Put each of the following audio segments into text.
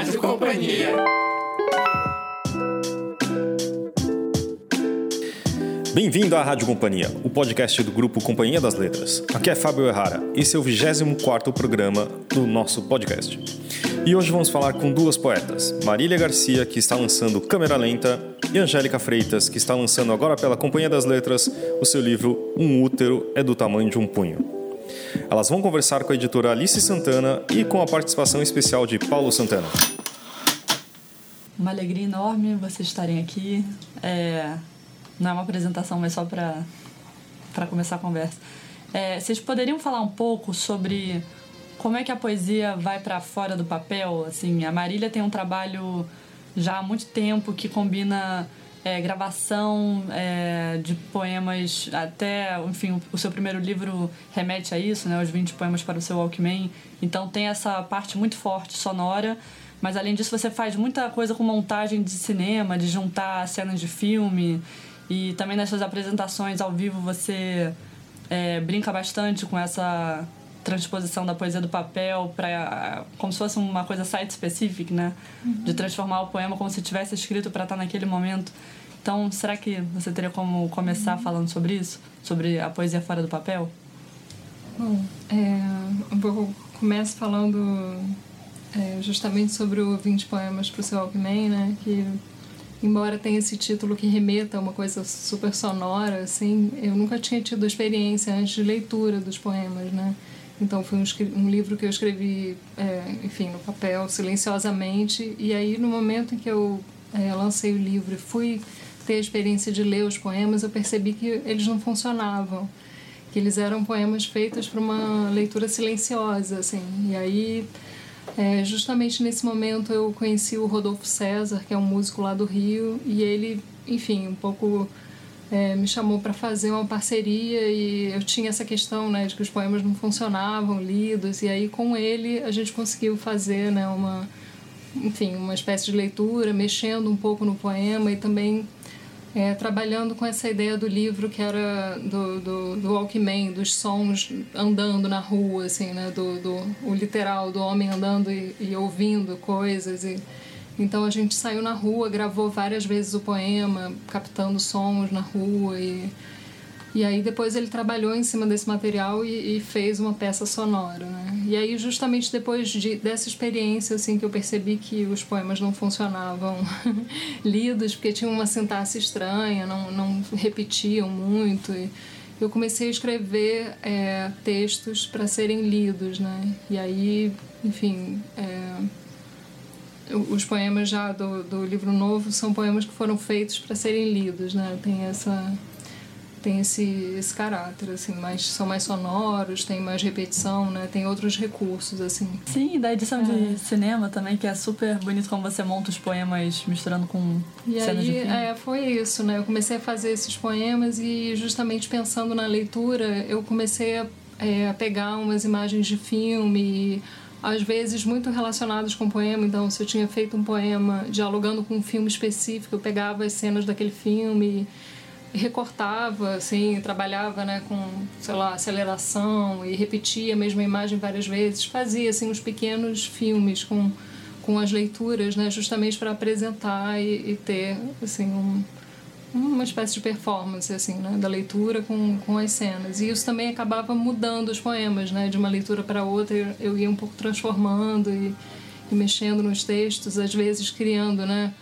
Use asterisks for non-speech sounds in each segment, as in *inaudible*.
Rádio Companhia. Bem-vindo à Rádio Companhia, o podcast do grupo Companhia das Letras. Aqui é Fábio Errara, esse é o 24º programa do nosso podcast. E hoje vamos falar com duas poetas, Marília Garcia, que está lançando Câmera Lenta, e Angélica Freitas, que está lançando agora pela Companhia das Letras o seu livro Um Útero é do Tamanho de um Punho. Elas vão conversar com a editora Alice Santana e com a participação especial de Paulo Santana. Uma alegria enorme vocês estarem aqui. É... Não é uma apresentação, mas só para começar a conversa. É, vocês poderiam falar um pouco sobre como é que a poesia vai para fora do papel? Assim, a Marília tem um trabalho já há muito tempo que combina é, gravação é, de poemas até, enfim, o seu primeiro livro remete a isso, né? Os 20 poemas para o seu Walkman. Então tem essa parte muito forte sonora, mas além disso você faz muita coisa com montagem de cinema, de juntar cenas de filme e também nas suas apresentações ao vivo você é, brinca bastante com essa transposição da poesia do papel para como se fosse uma coisa site specific, né? Uhum. De transformar o poema como se tivesse escrito para estar tá naquele momento. Então, será que você teria como começar uhum. falando sobre isso, sobre a poesia fora do papel? Bom, é, eu começo falando é, justamente sobre o 20 poemas para o seu Walkman, né? Que embora tenha esse título que remeta a uma coisa super sonora, assim, eu nunca tinha tido experiência antes de leitura dos poemas, né? Então foi um, um livro que eu escrevi, é, enfim, no papel, silenciosamente. E aí, no momento em que eu é, lancei o livro e fui ter a experiência de ler os poemas, eu percebi que eles não funcionavam. Que eles eram poemas feitos para uma leitura silenciosa, assim. E aí, é, justamente nesse momento, eu conheci o Rodolfo César, que é um músico lá do Rio, e ele, enfim, um pouco é, me chamou para fazer uma parceria e eu tinha essa questão né, de que os poemas não funcionavam lidos e aí com ele a gente conseguiu fazer né, uma enfim uma espécie de leitura mexendo um pouco no poema e também é, trabalhando com essa ideia do livro que era do, do, do Walkman, dos sons andando na rua, assim, né? Do, do, o literal, do homem andando e, e ouvindo coisas e então a gente saiu na rua, gravou várias vezes o poema, captando sons na rua e e aí depois ele trabalhou em cima desse material e, e fez uma peça sonora, né? E aí justamente depois de, dessa experiência assim que eu percebi que os poemas não funcionavam *laughs* lidos porque tinham uma sintaxe estranha, não não repetiam muito e eu comecei a escrever é, textos para serem lidos, né? E aí, enfim, é, os poemas já do, do livro novo são poemas que foram feitos para serem lidos, né? Tem essa tem esse, esse caráter, assim, mais, são mais sonoros, tem mais repetição, né? Tem outros recursos, assim. Sim, da edição é. de cinema também, que é super bonito como você monta os poemas misturando com e cenas aí, de filme. É, foi isso, né? Eu comecei a fazer esses poemas e justamente pensando na leitura, eu comecei a, é, a pegar umas imagens de filme às vezes muito relacionados com o poema. Então, se eu tinha feito um poema dialogando com um filme específico, eu pegava as cenas daquele filme e recortava, assim, trabalhava, né, com, sei lá, aceleração e repetia a mesma imagem várias vezes. Fazia, assim, uns pequenos filmes com, com as leituras, né, justamente para apresentar e, e ter, assim, um uma espécie de performance assim né da leitura com, com as cenas e isso também acabava mudando os poemas né de uma leitura para outra eu, ia um pouco transformando e, e, mexendo nos textos às vezes criando né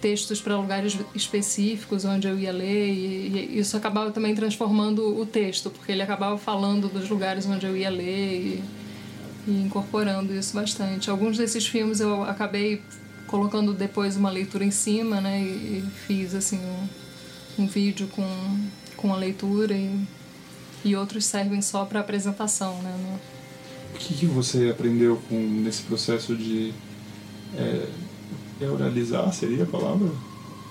textos para lugares específicos onde eu ia ler e, e, isso acabava também transformando o texto porque ele acabava falando dos lugares onde eu ia ler e, e incorporando isso bastante alguns desses filmes eu acabei colocando depois uma leitura em cima né e, fiz assim um, um vídeo com, com a leitura e, e outros servem só para apresentação, né? O que, que você aprendeu com nesse processo de é, oralizar, seria a palavra?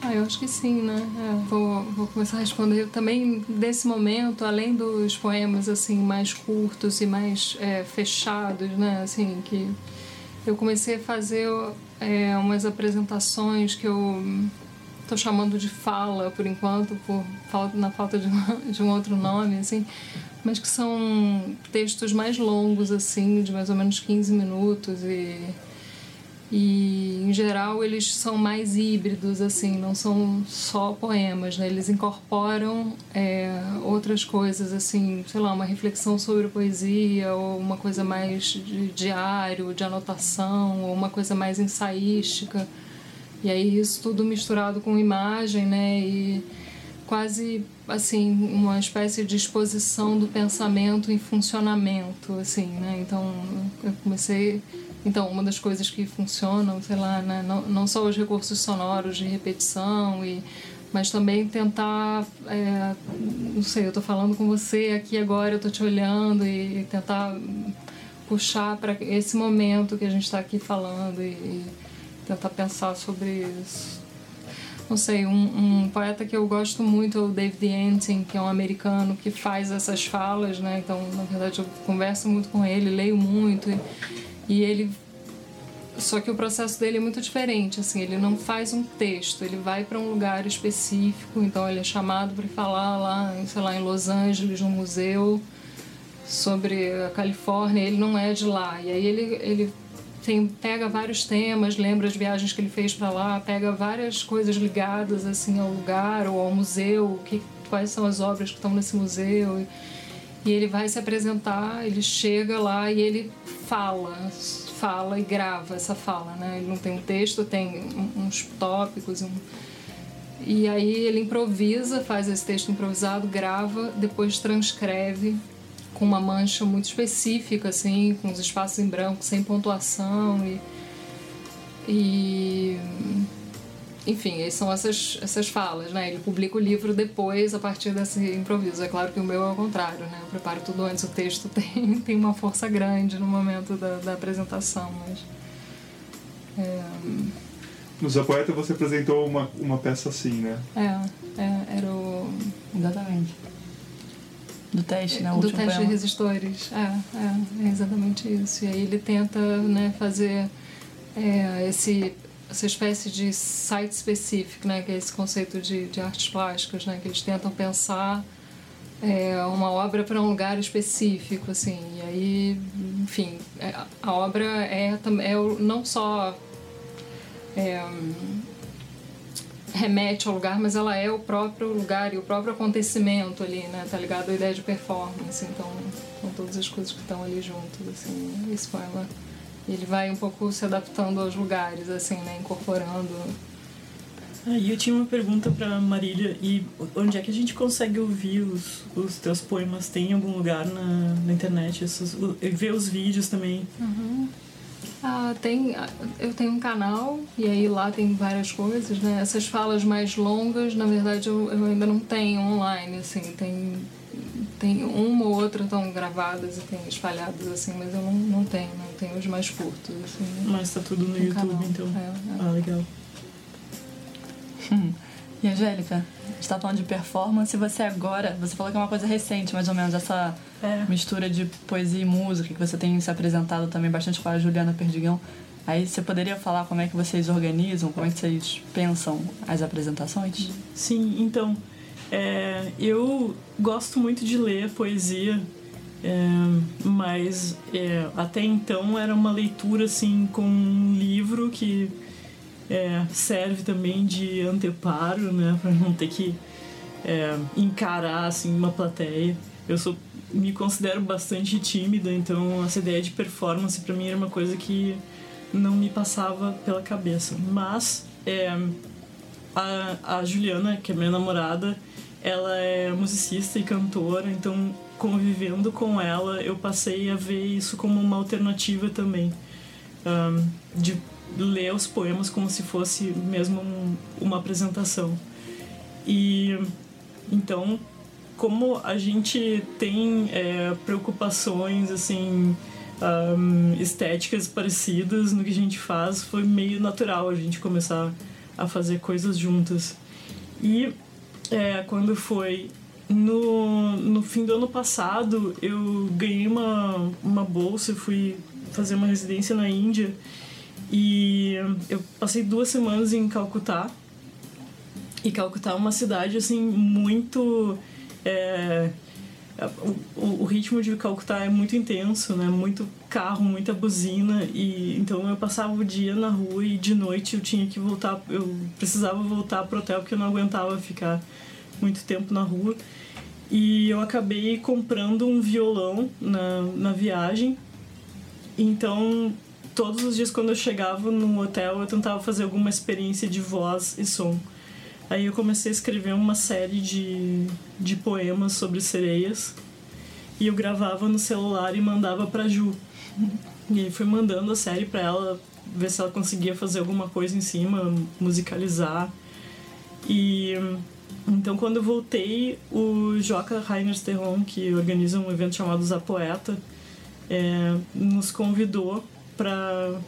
Ah, eu acho que sim, né? É, vou, vou começar a responder também desse momento, além dos poemas assim mais curtos e mais é, fechados, né? Assim que eu comecei a fazer é, umas apresentações que eu estou chamando de fala por enquanto, por falta, na falta de, uma, de um outro nome, assim, mas que são textos mais longos, assim, de mais ou menos 15 minutos e, e em geral eles são mais híbridos assim não são só poemas né? Eles incorporam é, outras coisas assim sei lá uma reflexão sobre poesia ou uma coisa mais de diário de anotação ou uma coisa mais ensaística. E aí isso tudo misturado com imagem né? E quase assim uma espécie de exposição do pensamento em funcionamento assim né? Então eu comecei então, uma das coisas que funcionam, sei lá, né, não, não só os recursos sonoros de repetição, e, mas também tentar, é, não sei, eu estou falando com você aqui agora, eu estou te olhando e, e tentar puxar para esse momento que a gente está aqui falando e, e, tentar pensar sobre isso. Não sei, um, um, poeta que eu gosto muito é o David Antin, que é um americano que faz essas falas, né? Então, na verdade, eu converso muito com ele, leio muito. E, e ele só que o processo dele é muito diferente, assim, ele não faz um texto, ele vai para um lugar específico, então ele é chamado para falar lá, sei lá, em Los Angeles, no museu sobre a Califórnia, ele não é de lá. E aí ele ele tem, pega vários temas, lembra as viagens que ele fez para lá, pega várias coisas ligadas assim ao lugar ou ao museu, que quais são as obras que estão nesse museu. E, e ele vai se apresentar, ele chega lá e ele fala, fala e grava essa fala, né? Ele não tem um texto, tem uns tópicos, um... e aí ele improvisa, faz esse texto improvisado, grava, depois transcreve com uma mancha muito específica, assim, com os espaços em branco, sem pontuação e, e enfim, são essas, essas falas, né? Ele publica o livro depois a partir desse improviso. É claro que o meu é o contrário, né? Eu preparo tudo antes, o texto *laughs* tem, tem uma força grande no momento da, da apresentação, mas... É... No Zé Poeta você apresentou uma, uma peça assim, né? É, é era o... Exatamente. Do teste, né? O Do teste poema. de resistores. É, é, é exatamente isso. E aí ele tenta né, fazer é, esse essa espécie de site específico, né, que é esse conceito de, de artes plásticas, né, que eles tentam pensar é, uma obra para um lugar específico, assim, e aí, enfim, é, a obra é, é não só é, remete ao lugar, mas ela é o próprio lugar e o próprio acontecimento ali, né, tá ligado? À ideia de performance, então, são todas as coisas que estão ali juntas, assim, esse poema ele vai um pouco se adaptando aos lugares, assim, né? Incorporando. Ah, e eu tinha uma pergunta para Marília. E onde é que a gente consegue ouvir os, os teus poemas? Tem algum lugar na, na internet? Esses, ver os vídeos também? Uhum. Ah, tem, eu tenho um canal e aí lá tem várias coisas, né? Essas falas mais longas, na verdade, eu, eu ainda não tenho online, assim. Tem tem uma ou outra estão gravadas e tem espalhadas assim, mas eu não, não tenho, não tenho os mais curtos. Assim, mas tá tudo no, no YouTube, canal. então. É, é. Ah, legal. Hum. E Angélica, a gente tá falando de performance, você agora, você falou que é uma coisa recente, mais ou menos, essa é. mistura de poesia e música, que você tem se apresentado também bastante com a Juliana Perdigão. Aí você poderia falar como é que vocês organizam, como é que vocês pensam as apresentações? Sim, então, é, eu gosto muito de ler poesia, é, mas é, até então era uma leitura assim com um livro que é, serve também de anteparo, né, *laughs* para não ter que é, encarar assim uma plateia. Eu sou me considero bastante tímida, então essa ideia de performance para mim era uma coisa que não me passava pela cabeça. Mas é, a, a Juliana, que é minha namorada, ela é musicista e cantora, então convivendo com ela eu passei a ver isso como uma alternativa também. Um, de ler os poemas como se fosse mesmo um, uma apresentação. E então, como a gente tem é, preocupações assim um, estéticas parecidas no que a gente faz, foi meio natural a gente começar a fazer coisas juntas. E é, quando foi no, no fim do ano passado, eu ganhei uma, uma bolsa, fui fazer uma residência na Índia e eu passei duas semanas em Calcutá. E Calcutá é uma cidade, assim, muito... É, o, o, ritmo de Calcutá é muito intenso, né? Muito carro, muita buzina e então eu passava o dia na rua e de noite eu tinha que voltar, eu precisava voltar pro hotel porque eu não aguentava ficar muito tempo na rua. E eu acabei comprando um violão na, na viagem. Então, todos os dias quando eu chegava no hotel, eu tentava fazer alguma experiência de voz e som. Aí eu comecei a escrever uma série de, de poemas sobre sereias e eu gravava no celular e mandava pra Ju. E aí fui mandando a série pra ela, ver se ela conseguia fazer alguma coisa em cima, musicalizar. E então quando eu voltei, o Joca Rainer que organiza um evento chamado Zapoeta, é, nos convidou para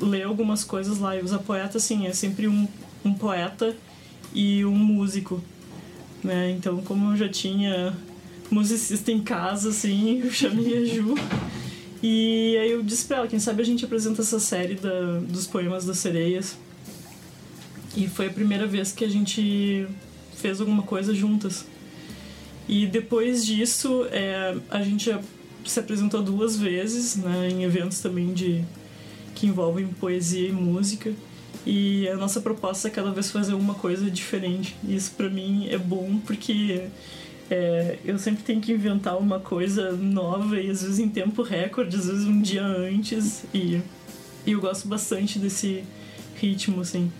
ler algumas coisas lá. E o Zapoeta, assim, é sempre um, um poeta e um músico, né? Então, como eu já tinha musicista em casa, assim, *laughs* eu chamei a Ju. E aí eu disse pra ela, quem sabe a gente apresenta essa série da, dos poemas das sereias. E foi a primeira vez que a gente fez alguma coisa juntas. E depois disso, é, a gente se apresentou duas vezes, né, em eventos também de que envolvem poesia e música. E a nossa proposta é cada vez fazer uma coisa diferente. E isso para mim é bom porque é, eu sempre tenho que inventar uma coisa nova e às vezes em tempo recorde, às vezes um dia antes. E, e eu gosto bastante desse ritmo, assim.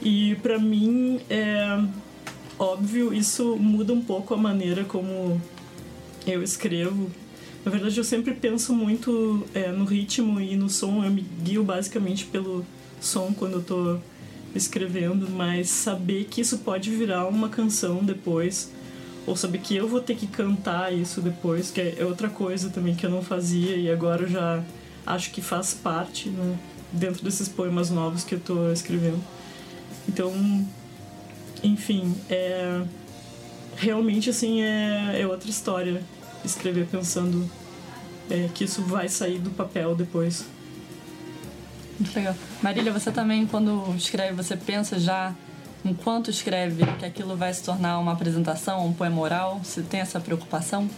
E para mim, é óbvio, isso muda um pouco a maneira como eu escrevo. Na verdade, eu sempre penso muito é, no ritmo e no som. Eu me guio basicamente pelo som quando eu tô escrevendo, mas saber que isso pode virar uma canção depois, ou saber que eu vou ter que cantar isso depois, que é outra coisa também que eu não fazia e agora eu já acho que faz parte, né, dentro desses poemas novos que eu tô escrevendo. Então, enfim, é realmente assim é, é outra história escrever pensando é, que isso vai sair do papel depois. Muito legal. Marília, você também, quando escreve, você pensa já, enquanto escreve, que aquilo vai se tornar uma apresentação, um poema oral? Você tem essa preocupação?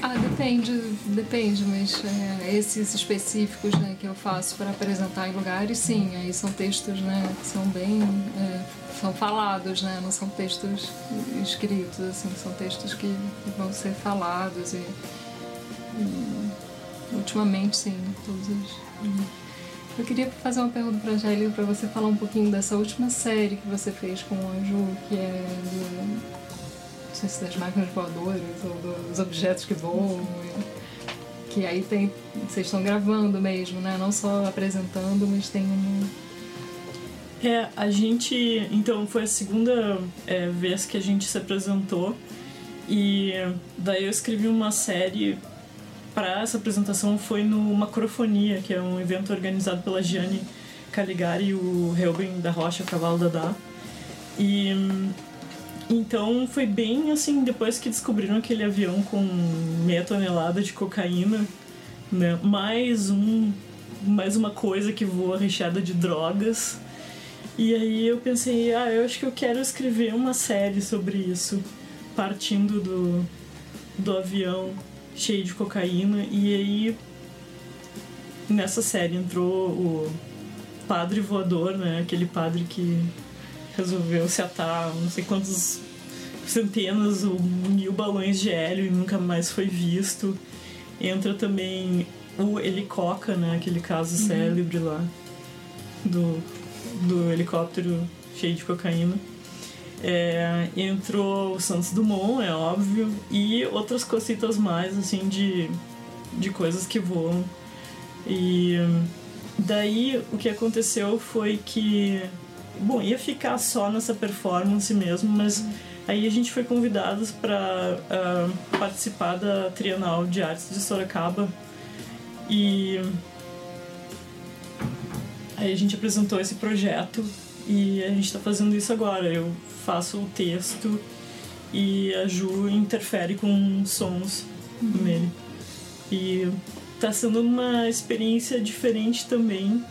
Ah, depende, depende, mas é, esses específicos né, que eu faço para apresentar em lugares, sim, aí são textos né, que são bem. É, são falados, né, não são textos escritos, assim, são textos que, que vão ser falados e, e ultimamente, sim, todos os eu queria fazer uma pergunta para a para você falar um pouquinho dessa última série que você fez com o Anju, que é do, não sei se das máquinas voadoras ou dos objetos que voam. Que aí tem. Vocês estão gravando mesmo, né? Não só apresentando, mas tem um. É, a gente. Então, foi a segunda é, vez que a gente se apresentou. E daí eu escrevi uma série para essa apresentação foi no Macrofonia, que é um evento organizado pela Gianni Caligari e o Reuben da Rocha Cavalo Dadá. E então foi bem assim, depois que descobriram aquele avião com meia tonelada de cocaína, né? Mais um mais uma coisa que voa recheada de drogas. E aí eu pensei, ah, eu acho que eu quero escrever uma série sobre isso, partindo do, do avião cheio de cocaína. E aí, nessa série entrou o padre voador, né? Aquele padre que resolveu se atar não sei quantos centenas ou mil balões de hélio e nunca mais foi visto. Entra também o Helicoca, né? Aquele caso uhum. célebre lá do, do helicóptero cheio de cocaína. É, entrou o Santos Dumont, é óbvio, e outras cositas mais, assim, de, de coisas que voam. E daí o que aconteceu foi que, bom, ia ficar só nessa performance mesmo, mas aí a gente foi convidados para uh, ah, participar da Trienal de Artes de Sorocaba e aí a gente apresentou esse projeto e a gente está fazendo isso agora. Eu faço o texto e a Ju interfere com sons uhum. nele. E tá sendo uma experiência diferente também,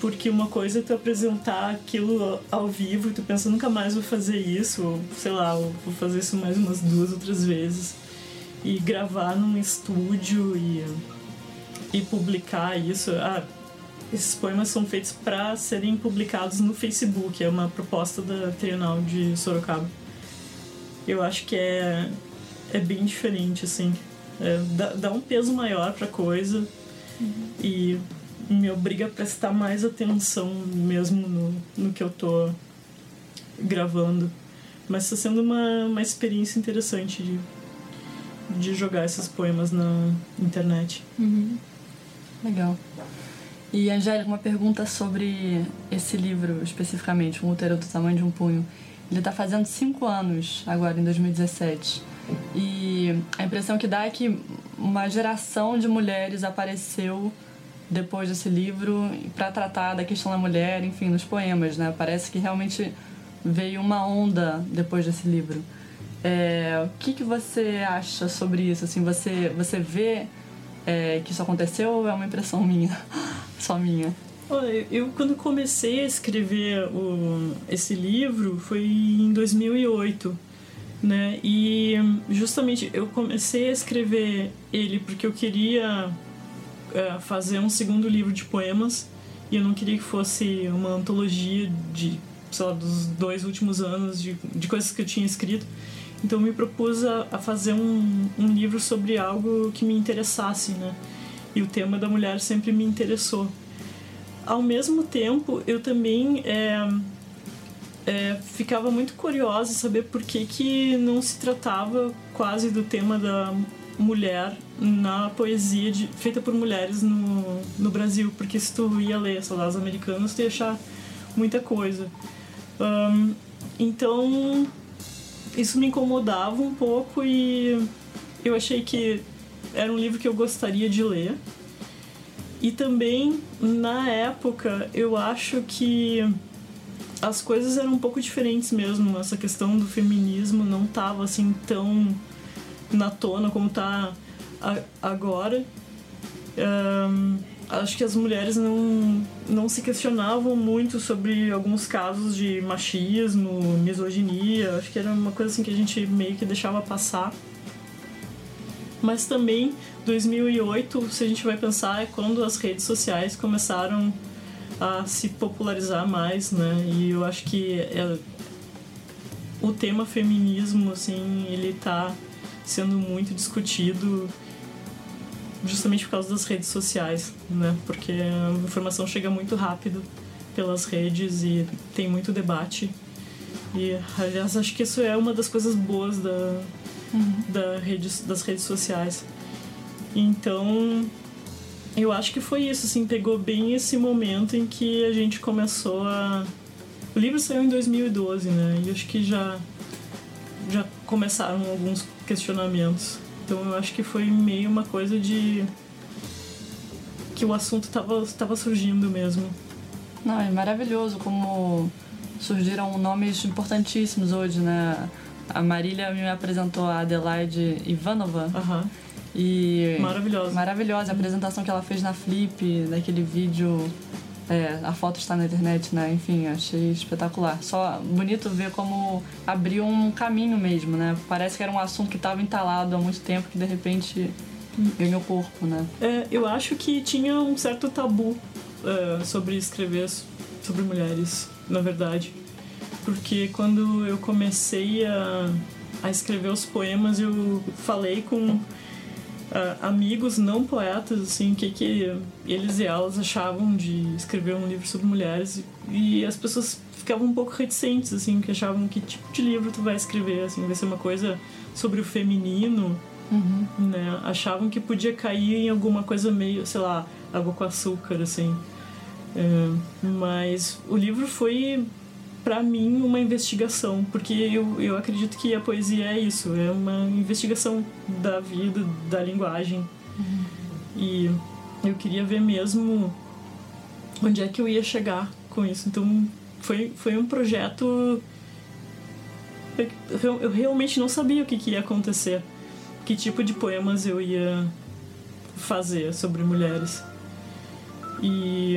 porque uma coisa é tu apresentar aquilo ao vivo e tu pensa, nunca mais vou fazer isso, ou sei lá, vou fazer isso mais umas duas, outras vezes. e gravar num estúdio e, e publicar isso. Ah, esses poemas são feitos para serem publicados no Facebook, é uma proposta da Trienal de Sorocaba. Eu acho que é, é bem diferente, assim. É, dá, dá um peso maior pra coisa uhum. e me obriga a prestar mais atenção mesmo no, no que eu tô gravando. Mas está sendo uma, uma experiência interessante de, de jogar esses poemas na internet. Uhum. Legal. E, Angélica, uma pergunta sobre esse livro especificamente, Um Útero do Tamanho de um Punho. Ele está fazendo cinco anos agora, em 2017. E a impressão que dá é que uma geração de mulheres apareceu depois desse livro para tratar da questão da mulher, enfim, nos poemas, né? Parece que realmente veio uma onda depois desse livro. É, o que, que você acha sobre isso? Assim, você, você vê é, que isso aconteceu ou é uma impressão minha? *laughs* Só minha? Olha, eu quando comecei a escrever o, esse livro foi em 2008, né? E justamente eu comecei a escrever ele porque eu queria é, fazer um segundo livro de poemas e eu não queria que fosse uma antologia de, sei lá, dos dois últimos anos de, de coisas que eu tinha escrito. Então eu me propus a, a fazer um, um livro sobre algo que me interessasse, né? E o tema da mulher sempre me interessou. Ao mesmo tempo, eu também é, é, ficava muito curiosa em saber por que, que não se tratava quase do tema da mulher na poesia de, feita por mulheres no, no Brasil, porque se tu ia ler Soldados Americanos, tu ia achar muita coisa. Um, então, isso me incomodava um pouco e eu achei que era um livro que eu gostaria de ler. E também, na época, eu acho que as coisas eram um pouco diferentes mesmo. Essa questão do feminismo não estava assim tão na tona como tá agora. Um, acho que as mulheres não, não se questionavam muito sobre alguns casos de machismo, misoginia. Acho que era uma coisa assim que a gente meio que deixava passar. Mas também 2008, se a gente vai pensar, é quando as redes sociais começaram a se popularizar mais, né? E eu acho que é, o tema feminismo, assim, ele tá sendo muito discutido justamente por causa das redes sociais, né? Porque a informação chega muito rápido pelas redes e tem muito debate. E, aliás, acho que isso é uma das coisas boas da, uhum. da rede, das redes sociais. Então, eu acho que foi isso, assim, pegou bem esse momento em que a gente começou a... O livro saiu em 2012, né? E acho que já, já começaram alguns questionamentos. Então eu acho que foi meio uma coisa de. que o assunto estava tava surgindo mesmo. Não, é maravilhoso como surgiram nomes importantíssimos hoje, né? A Marília me apresentou a Adelaide Ivanova. Uhum. E maravilhosa. Maravilhosa a apresentação que ela fez na Flip, daquele vídeo é, a foto está na internet, né? Enfim, achei espetacular. Só bonito ver como abriu um caminho mesmo, né? Parece que era um assunto que estava entalado há muito tempo que de repente ganhou corpo, né? É, eu acho que tinha um certo tabu é, sobre escrever sobre mulheres, na verdade. Porque quando eu comecei a, a escrever os poemas, eu falei com uh, amigos não poetas, assim, o que, que eles e elas achavam de escrever um livro sobre mulheres. E as pessoas ficavam um pouco reticentes, assim, que achavam que tipo de livro tu vai escrever, assim, vai ser uma coisa sobre o feminino, uhum. né? Achavam que podia cair em alguma coisa meio, sei lá, água com açúcar, assim. É, mas o livro foi para mim uma investigação, porque eu, eu acredito que a poesia é isso, é uma investigação da vida, da linguagem. Uhum. E eu queria ver mesmo onde é que eu ia chegar com isso. Então foi, foi um projeto. Eu, eu realmente não sabia o que, que ia acontecer, que tipo de poemas eu ia fazer sobre mulheres. E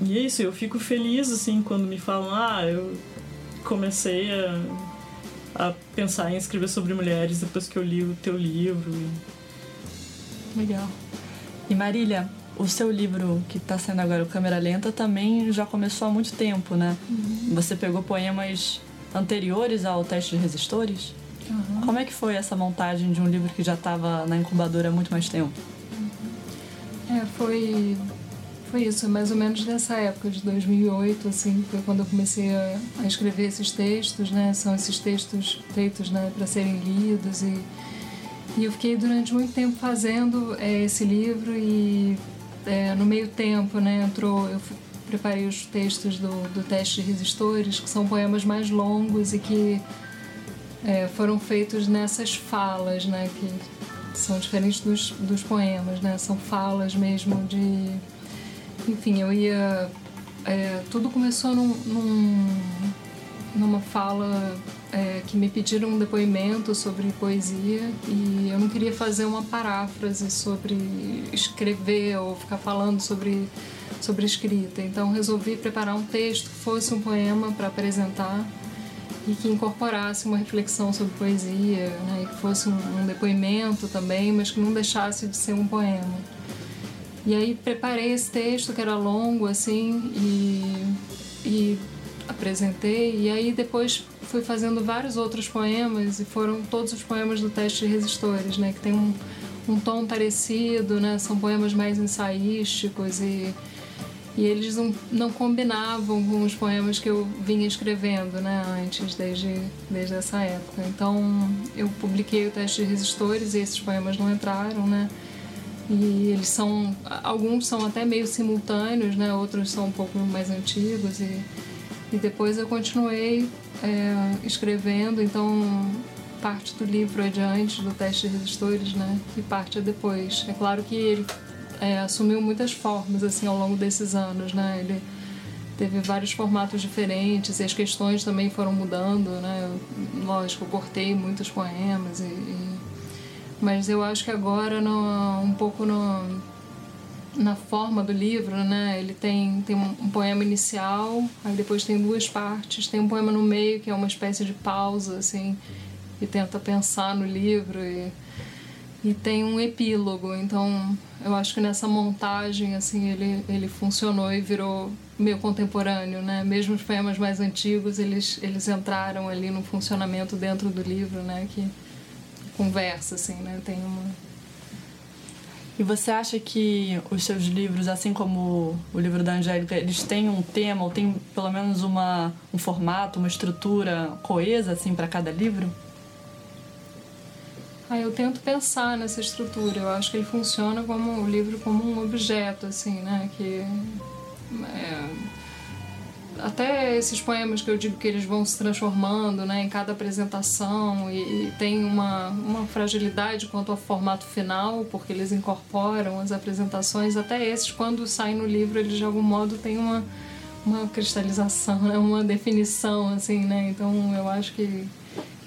e é isso, eu fico feliz, assim, quando me falam, ah, eu comecei a a pensar em escrever sobre mulheres depois que eu li o teu livro. Legal. E Marília, o seu livro que está sendo agora o Câmera Lenta também já começou há muito tempo, né? Uhum. Você pegou poemas anteriores ao teste de resistores? Uhum. Como é que foi essa montagem de um livro que já estava na incubadora há muito mais tempo? Uhum. É, foi foi isso, mais ou menos nessa época de 2008, assim, foi quando eu comecei a, a escrever esses textos, né? São esses textos feitos, né, para serem lidos e e eu fiquei durante muito tempo fazendo é, esse livro e é, no meio tempo, né, entrou, eu preparei os textos do, do teste de resistores, que são poemas mais longos e que é, foram feitos nessas falas, né, que são diferentes dos, dos poemas, né, são falas mesmo de, enfim, eu ia, é, tudo começou num, num numa fala é, que me pediram um depoimento sobre poesia e eu não queria fazer uma paráfrase sobre escrever ou ficar falando sobre, sobre escrita. Então resolvi preparar um texto que fosse um poema para apresentar e que incorporasse uma reflexão sobre poesia, né, que fosse um, um depoimento também, mas que não deixasse de ser um poema. E aí preparei esse texto que era longo assim e, e apresentei e aí depois fui fazendo vários outros poemas e foram todos os poemas do teste de resistores, né, que tem um, um tom parecido, né, são poemas mais ensaísticos e e eles não, não combinavam com os poemas que eu vinha escrevendo, né, antes desde desde essa época. Então eu publiquei o teste de resistores e esses poemas não entraram, né? E eles são alguns são até meio simultâneos, né? Outros são um pouco mais antigos e e depois eu continuei é, escrevendo, então parte do livro é de antes do teste de resistores, né? E parte é depois. É claro que ele é, assumiu muitas formas assim ao longo desses anos, né? Ele teve vários formatos diferentes e as questões também foram mudando, né? Lógico, eu cortei muitos poemas e, e... mas eu acho que agora no, um pouco no na forma do livro, né? Ele tem, tem um, poema inicial, aí depois tem duas partes, tem um poema no meio que é uma espécie de pausa, assim, e tenta pensar no livro e, e tem um epílogo. Então, eu acho que nessa montagem, assim, ele, ele funcionou e virou meio contemporâneo, né? Mesmo os poemas mais antigos, eles, eles entraram ali no funcionamento dentro do livro, né? Que conversa, assim, né? Tem uma e você acha que os seus livros, assim como o livro da Angélica, eles têm um tema ou têm pelo menos uma, um formato, uma estrutura coesa assim para cada livro? Ah, eu tento pensar nessa estrutura. Eu acho que ele funciona como o livro como um objeto, assim, né? Que é, até esses poemas que eu digo que eles vão se transformando né, em cada apresentação e, e tem uma, uma fragilidade quanto ao formato final, porque eles incorporam as apresentações, até esses, quando saem no livro, eles de algum modo têm uma, uma cristalização, né, uma definição, assim, né? Então eu acho que,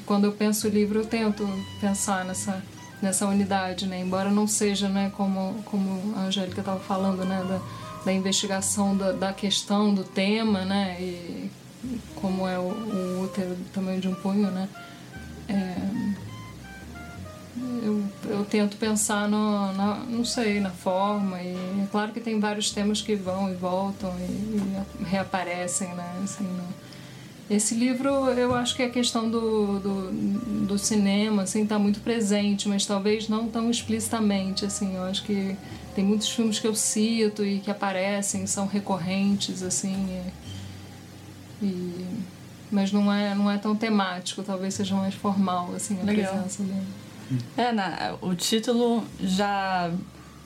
quando eu penso o livro, eu tento pensar nessa, nessa unidade, né? Embora não seja, né, como, como a Angélica estava falando, né, da, da investigação da, da, questão do tema, né? E como é o, o útero tamanho de um punho, né? É, eu, eu tento pensar no, na, não sei, na forma e é claro que tem vários temas que vão e voltam e, e reaparecem, né? Assim, no, esse livro, eu acho que a questão do, do, do cinema, assim, está muito presente, mas talvez não tão explicitamente, assim. Eu acho que tem muitos filmes que eu cito e que aparecem, são recorrentes, assim. E, e, mas não é, não é tão temático, talvez seja mais formal, assim, a Legal. presença dele. É, na, o título já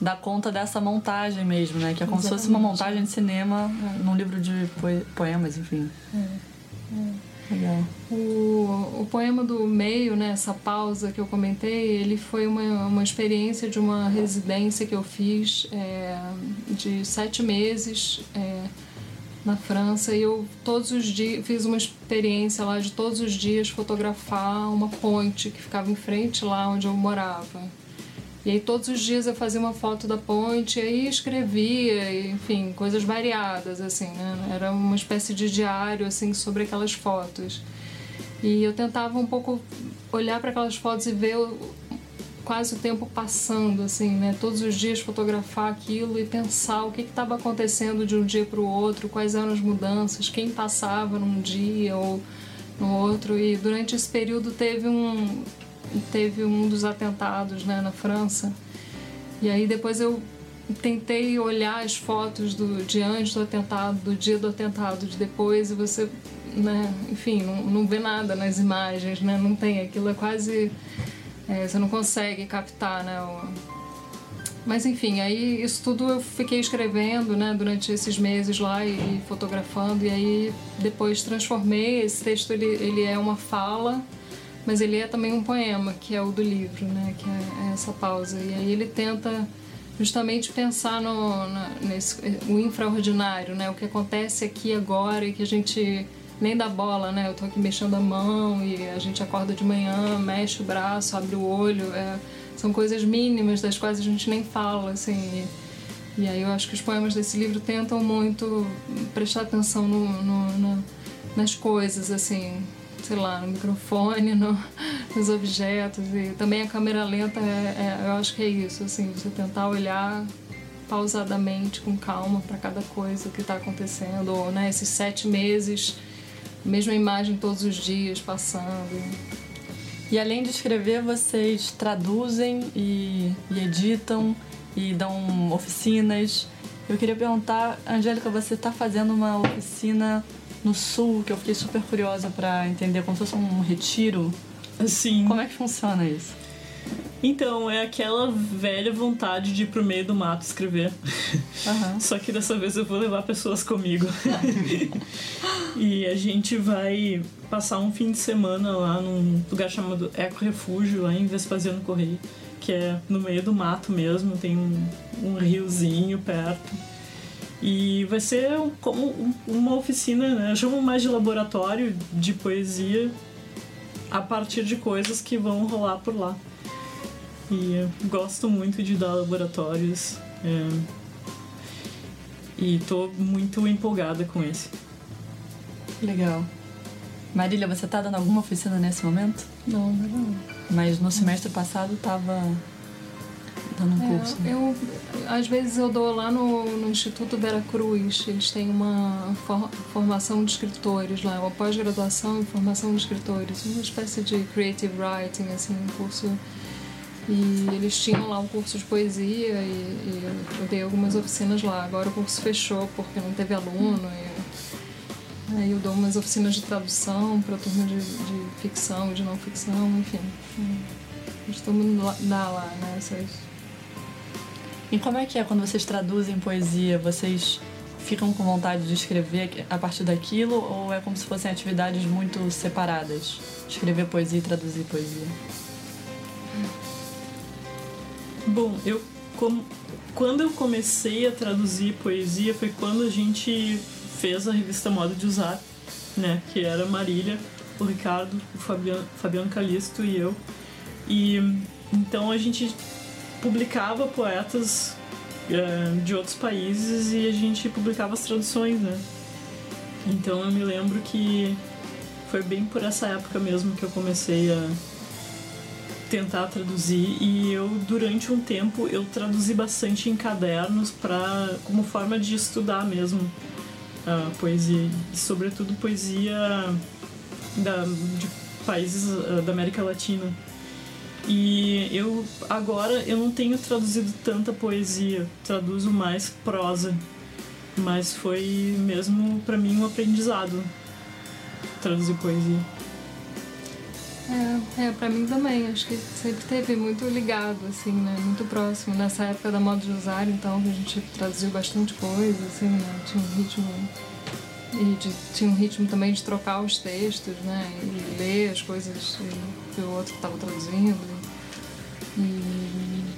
dá conta dessa montagem mesmo, né? Que é como Exatamente. se fosse uma montagem de cinema é. num livro de poemas, enfim. É. Legal. O, o poema do meio, né, essa pausa que eu comentei, ele foi uma, uma experiência de uma residência que eu fiz é, de sete meses é, na França e eu todos os dias fiz uma experiência lá de todos os dias fotografar uma ponte que ficava em frente lá onde eu morava. E aí todos os dias eu fazia uma foto da ponte e aí escrevia, enfim, coisas variadas, assim, né? Era uma espécie de diário, assim, sobre aquelas fotos. E eu tentava um pouco olhar para aquelas fotos e ver quase o tempo passando, assim, né? Todos os dias fotografar aquilo e pensar o que estava acontecendo de um dia para o outro, quais eram as mudanças, quem passava num dia ou no outro. E durante esse período teve um teve um dos atentados, né, na França. E aí depois eu tentei olhar as fotos do de antes do atentado, do dia do atentado, de depois e você, né, enfim, não, não vê nada nas imagens, né? Não tem aquilo é quase é, você não consegue captar, né? O... Mas enfim, aí isso tudo eu fiquei escrevendo, né, durante esses meses lá e, e fotografando e aí depois transformei esse texto ele, ele é uma fala, mas ele é também um poema que é o do livro, né, que é, é essa pausa e aí ele tenta justamente pensar no, na, nesse o infraordinário, né, o que acontece aqui agora e que a gente nem dá bola, né? Eu tô aqui mexendo a mão e a gente acorda de manhã, mexe o braço, abre o olho. É, são coisas mínimas das quais a gente nem fala, assim. E, e, aí eu acho que os poemas desse livro tentam muito prestar atenção no, no, no nas coisas, assim, sei lá, no microfone, no, nos objetos. E também a câmera lenta, é, é, eu acho que é isso, assim, você tentar olhar pausadamente, com calma para cada coisa que está acontecendo, ou né, esses sete meses mesma imagem todos os dias passando. E além de escrever, vocês traduzem e, e editam e dão oficinas. Eu queria perguntar, Angélica, você está fazendo uma oficina no Sul que eu fiquei super curiosa para entender, como se fosse um retiro. Sim. Como é que funciona isso? Então, é aquela velha vontade de ir pro meio do mato escrever. Uhum. *laughs* Só que dessa vez eu vou levar pessoas comigo. *laughs* e a gente vai passar um fim de semana lá num lugar chamado Eco Refúgio, lá em Vespasiano Correia, que é no meio do mato mesmo, tem um, um riozinho perto. E vai ser como uma oficina, né? Eu chamo mais de laboratório de poesia a partir de coisas que vão rolar por lá. E gosto muito de dar laboratórios. É, e tô muito empolgada com esse. Legal. Marília, você tá dando alguma oficina nesse momento? Não, não. Mas no semestre passado tava dando um é, curso. Eu, às vezes eu dou lá no, no Instituto Vera Cruz. Eles têm uma for, formação de escritores lá, uma pós-graduação em formação de escritores, uma espécie de creative writing, assim, um curso e eles tinham lá um curso de poesia e, e eu dei algumas oficinas lá. Agora o curso fechou porque não teve aluno. E, aí eu dou umas oficinas de tradução para turma de, de ficção e de não ficção, enfim. Todo mundo dá lá, né? Essas... E como é que é quando vocês traduzem poesia? Vocês ficam com vontade de escrever a partir daquilo ou é como se fossem atividades muito separadas? Escrever poesia e traduzir poesia? Bom, eu como, quando eu comecei a traduzir poesia foi quando a gente fez a revista Modo de Usar, né? Que era Marília, o Ricardo, o Fabiano, Fabiano Calisto e eu. E então a gente publicava poetas uh, de outros países e a gente publicava as traduções, né? Então eu me lembro que foi bem por essa época mesmo que eu comecei a tentar traduzir e eu durante um tempo eu traduzi bastante em cadernos para como forma de estudar mesmo a poesia sobretudo poesia da, de países uh, da América Latina e eu agora eu não tenho traduzido tanta poesia traduzo mais prosa mas foi mesmo para mim um aprendizado traduzir poesia é, é, pra mim também. Acho que sempre teve muito ligado, assim, né? Muito próximo. Nessa época da moda de usar, então, a gente traduziu bastante coisa, assim, né? Tinha um ritmo. E de, tinha um ritmo também de trocar os textos, né? E ler as coisas que o outro estava traduzindo. E.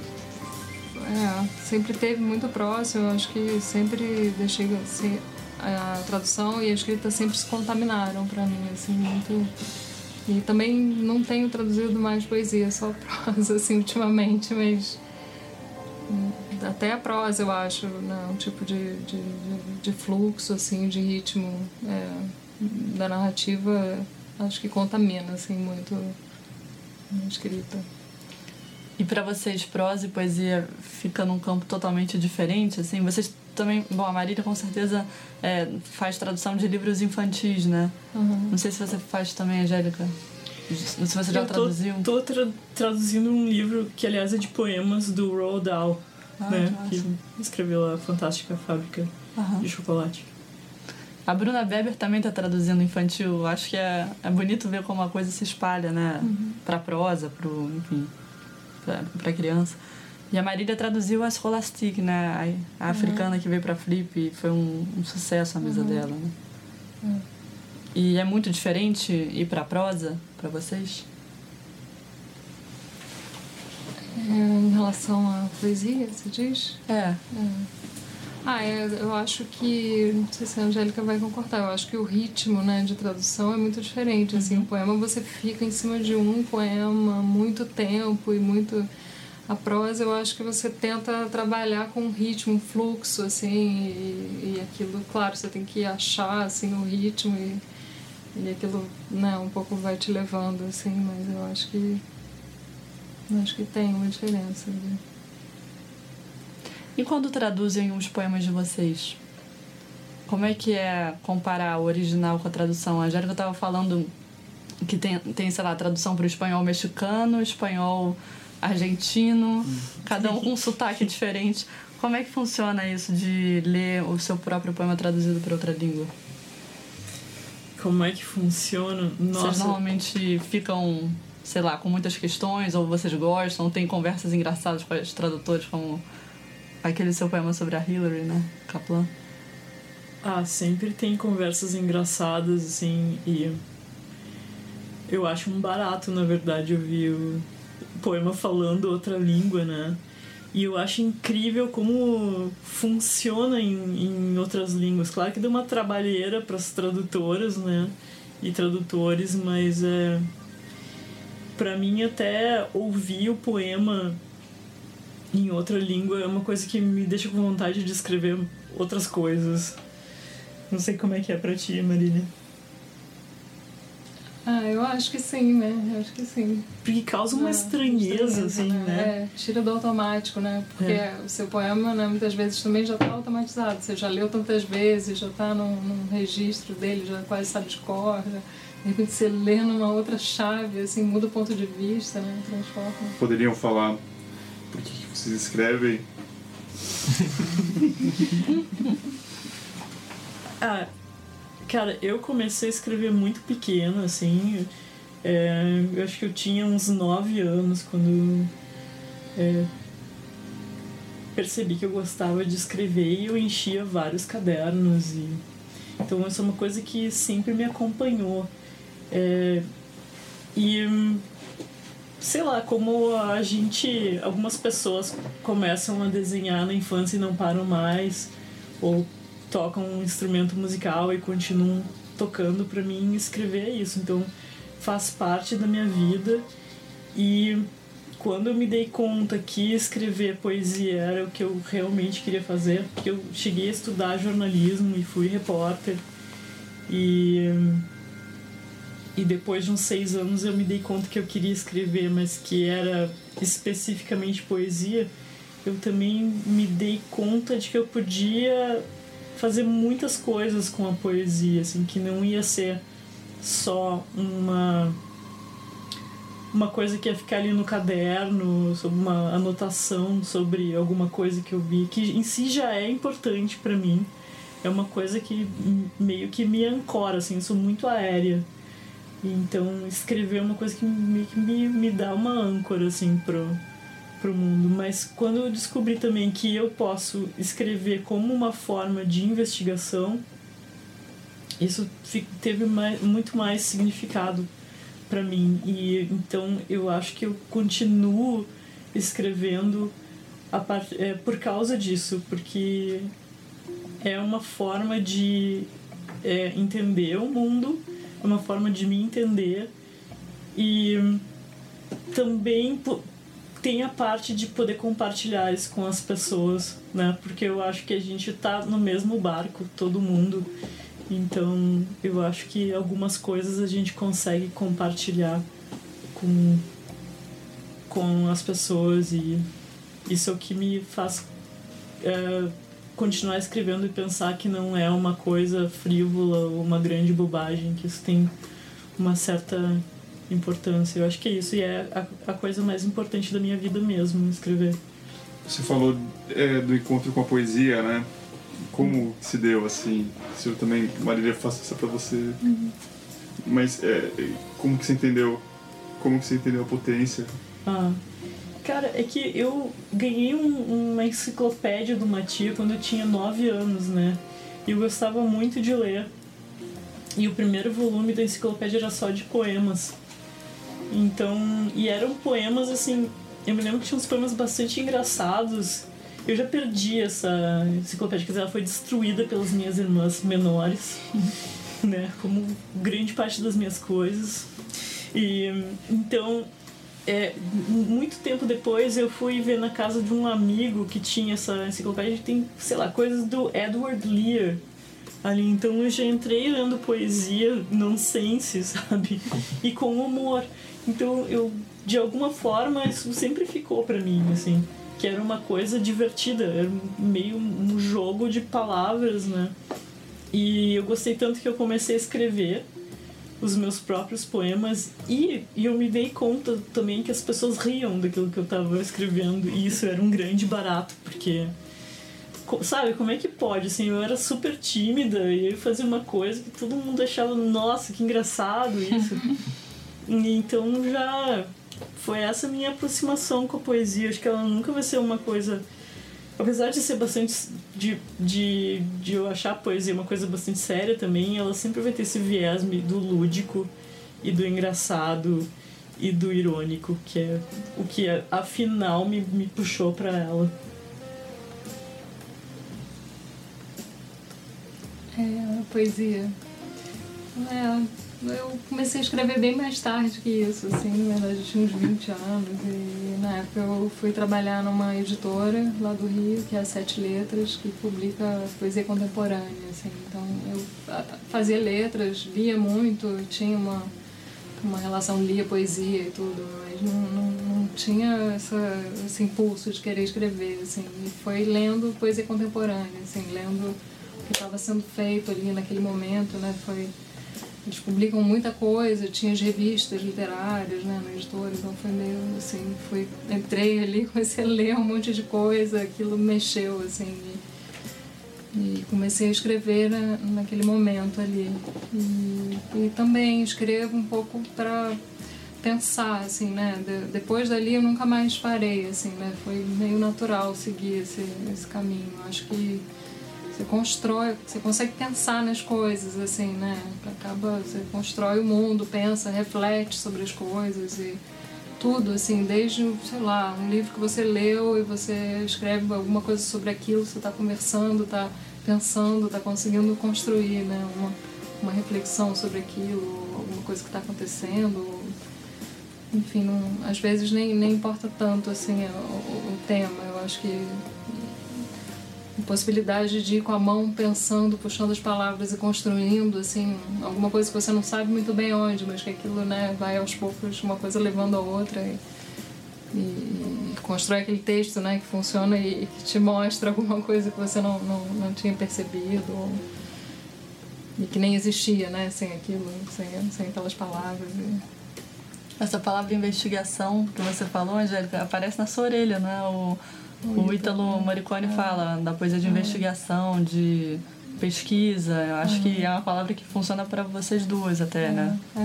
É, sempre teve muito próximo. Acho que sempre deixei. Assim, a tradução e a escrita sempre se contaminaram para mim, assim, muito e também não tenho traduzido mais poesia, só *laughs* prosa, assim, ultimamente, mas até a prosa, eu acho, né? um tipo de, de, de, de fluxo, assim, de ritmo é, da narrativa acho que contamina assim muito a escrita. E para vocês, prosa e poesia fica num campo totalmente diferente, assim? Vocês também... Bom, a Marília com certeza é, faz tradução de livros infantis, né? Uhum. Não sei se você faz também, Angélica. Se você já eu tô, traduziu. Tô tra traduzindo um livro que, aliás, é de poemas do Roald Dahl, Ah, né? que escreveu a Fantástica Fábrica Aham. de Chocolate. A Bruna Weber também está traduzindo infantil. Acho que é, é bonito ver como a coisa se espalha, né? Pra prosa, pro, enfim, pra criança. E a Marília traduziu a Scholastic, né? A, a africana que veio pra Flip. E foi um, um sucesso a mesa dela, né? E é muito diferente ir pra prosa pra vocês? É, em relação à poesia, você diz? É. Ah, é, eu acho que, não sei se a Angélica vai concordar, eu acho que o ritmo né, de tradução é muito diferente. Assim, o poema você fica em cima de um poema muito tempo e muito. A prosa eu acho que você tenta trabalhar com um ritmo, um fluxo, assim, e, e aquilo, claro, você tem que achar assim, o ritmo e, e aquilo né, um pouco vai te levando, assim, mas eu acho que. eu acho que tem uma diferença. né? E quando traduzem os poemas de vocês? Como é que é comparar o original com a tradução? A Angélica estava falando que tem, tem, sei lá, tradução para o espanhol mexicano, espanhol argentino, cada um com um sotaque diferente. Como é que funciona isso de ler o seu próprio poema traduzido para outra língua? Como é que funciona? Vocês Nossa, normalmente ficam, sei lá, com muitas questões, ou vocês gostam, tem conversas engraçadas com os tradutores, como aquele seu poema sobre a Hillary, né? Kaplan. Ah, sempre tem conversas engraçadas, assim, e eu acho um barato, na verdade, ouvir o poema falando outra língua, né? E eu acho incrível como funciona em, em outras línguas. Claro que deu uma trabalheira para as tradutoras, né? E tradutores, mas é. Pra mim, até ouvir o poema em outra língua é uma coisa que me deixa com vontade de escrever outras coisas. Não sei como é que é pra ti, Marília. Ah, eu acho que sim, né? Eu acho que sim. Porque causa uma Ah, estranheza, assim, né? É, tira do automático, né? Porque É. o seu poema, né, muitas vezes também já está automatizado. Você já leu tantas vezes, já está num, num registro dele, já quase sabe de cor. Já, de repente você lê numa outra chave, assim, muda o ponto de vista, né? Transforma. Poderiam falar por que que vocês escrevem? *laughs* Ah, cara, eu comecei a escrever muito pequena, assim. É, eu acho que eu tinha uns 9 anos quando é, percebi que eu gostava de escrever e eu enchia vários cadernos. E, então, isso é uma coisa que sempre me acompanhou. É, e sei lá, como a gente. Algumas pessoas começam a desenhar na infância e não param mais, ou tocam um instrumento musical e continuam tocando, pra mim escrever é isso. Então faz parte da minha vida e quando eu me dei conta que escrever poesia era o que eu realmente queria fazer, porque eu cheguei a estudar jornalismo e fui repórter e e depois de uns seis anos eu me dei conta que eu queria escrever, mas que era especificamente poesia, eu também me dei conta de que eu podia fazer muitas coisas com a poesia, assim, que não ia ser só uma uma coisa que ia ficar ali no caderno, sobre uma anotação sobre alguma coisa que eu vi, que em si já é importante para mim. É uma coisa que meio que me ancora, assim, eu sou muito aérea. Então, escrever é uma coisa que me, me, me dá uma âncora, assim, pro, pro mundo. Mas quando eu descobri também que eu posso escrever como uma forma de investigação, isso teve mais, muito mais significado para mim. E então eu acho que eu continuo escrevendo part... é, por causa disso, porque é uma forma de é, entender o mundo, uma forma de me entender e também tem a parte de poder compartilhar isso com as pessoas, né? Porque eu acho que a gente tá no mesmo barco, todo mundo. Então, eu acho que algumas coisas a gente consegue compartilhar com, com as pessoas e isso é o que me faz é, continuar escrevendo e pensar que não é uma coisa frívola ou uma grande bobagem, que isso tem uma certa importância. Eu acho que é isso e é a, a coisa mais importante da minha vida mesmo, escrever. Você falou é, do encontro com a poesia, né? Como se deu, assim? Se eu também, Marília, faço isso pra você. Uhum. Mas é, como que você entendeu? Como que você entendeu a potência? Ah, cara, é que eu ganhei um, uma enciclopédia do Matia quando eu tinha 9 anos, né? E eu gostava muito de ler. E o primeiro volume da enciclopédia era só de poemas. Então, e eram poemas assim. Eu me lembro que tinha uns poemas bastante engraçados eu já perdi essa enciclopédia, quer dizer, ela foi destruída pelas minhas irmãs menores, *laughs* né? Como grande parte das minhas coisas. E então, é, muito tempo depois eu fui ver na casa de um amigo que tinha essa enciclopédia, tem, sei lá, coisas do Edward Lear ali. Então eu já entrei lendo poesia nonsense, *laughs* sabe? E com humor. Então eu, de alguma forma, isso sempre ficou para mim, assim que era uma coisa divertida, era meio um jogo de palavras, né? E eu gostei tanto que eu comecei a escrever os meus próprios poemas e, e eu me dei conta também que as pessoas riam daquilo que eu estava escrevendo e isso era um grande barato, porque sabe, como é que pode? Assim, eu era super tímida e eu fazia uma coisa que todo mundo achava, nossa, que engraçado isso. *laughs* então já foi essa minha aproximação com a poesia. Acho que ela nunca vai ser uma coisa. Apesar de ser bastante. de, de, de eu achar a poesia uma coisa bastante séria também, ela sempre vai ter esse viés do lúdico e do engraçado e do irônico, que é o que afinal me, me puxou para ela. É, a poesia. É, eu comecei a escrever bem mais tarde que isso, assim, na verdade eu tinha uns 20 anos e na época eu fui trabalhar numa editora lá do Rio, que é a Sete Letras, que publica poesia contemporânea, assim, então eu fazia letras, lia muito, tinha uma, uma relação lia poesia e tudo, mas não, não, não tinha essa, esse impulso de querer escrever, assim, e foi lendo poesia contemporânea, assim, lendo o que estava sendo feito ali naquele momento, né, foi eles publicam muita coisa, tinha as revistas literárias, né, na editora, então foi meio assim, fui, entrei ali, *laughs* comecei a ler um monte de coisa, aquilo mexeu, assim, e, e comecei a escrever na, naquele momento ali. E, e também escrevo um pouco para pensar, assim, né, de, depois dali eu nunca mais parei, assim, né, foi meio natural seguir esse, esse caminho, acho que você constrói, você consegue pensar nas coisas, assim, né? Acaba, você constrói o mundo, pensa, reflete sobre as coisas e tudo, assim, desde, sei lá, um livro que você leu e você escreve alguma coisa sobre aquilo, você está conversando, está pensando, está conseguindo construir, né? Uma, uma reflexão sobre aquilo, alguma coisa que está acontecendo. Enfim, não, às vezes nem, nem importa tanto, assim, o, o tema. Eu acho que possibilidade de ir com a mão pensando, puxando as palavras e construindo, assim, alguma coisa que você não sabe muito bem onde, mas que aquilo, né, vai aos poucos, uma coisa levando a outra e, e, e constrói aquele texto, né, que funciona e, e, que te mostra alguma coisa que você não, não, não tinha percebido ou, e que nem existia, né, sem aquilo, sem, sem aquelas palavras. E... Essa palavra investigação que você falou, Angélica, aparece na sua orelha, né? O o Ítalo Morricone é. fala da coisa de é. investigação, de pesquisa. Eu acho é. que é uma palavra que funciona para vocês duas até, é. né? É.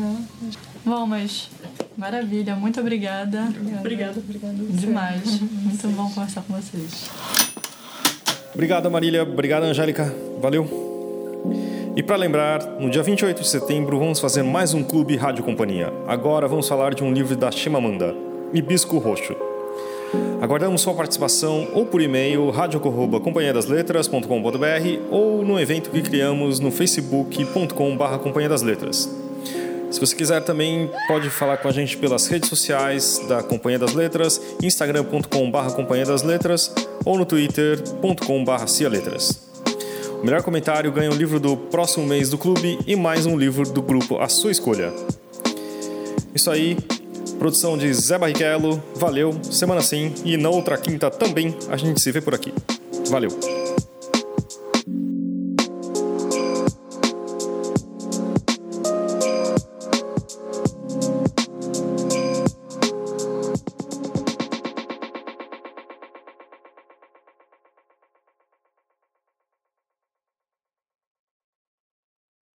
Bom, mas maravilha. Muito obrigada. Obrigada. Obrigada. Demais. *laughs* Muito bom conversar com vocês. Obrigado, Marília. Obrigado, Angélica. Valeu. E para lembrar, no dia 28 de setembro vamos fazer mais um Clube Rádio Companhia. Agora vamos falar de um livro da Chimamanda, Hibisco Roxo. Aguardamos sua participação ou por e-mail radiocorroba.companhiadasletras.com.br ou no evento que criamos no facebook.com.br Companhia das Letras. Se você quiser também pode falar com a gente pelas redes sociais da Companhia das Letras, instagram.com.br Companhia das Letras ou no twitter.com.br Cia Letras. Melhor comentário ganha um livro do próximo mês do clube e mais um livro do grupo à sua escolha. Isso aí, produção de Zé Barrichello, valeu, semana sim, e na outra quinta também a gente se vê por aqui. Valeu!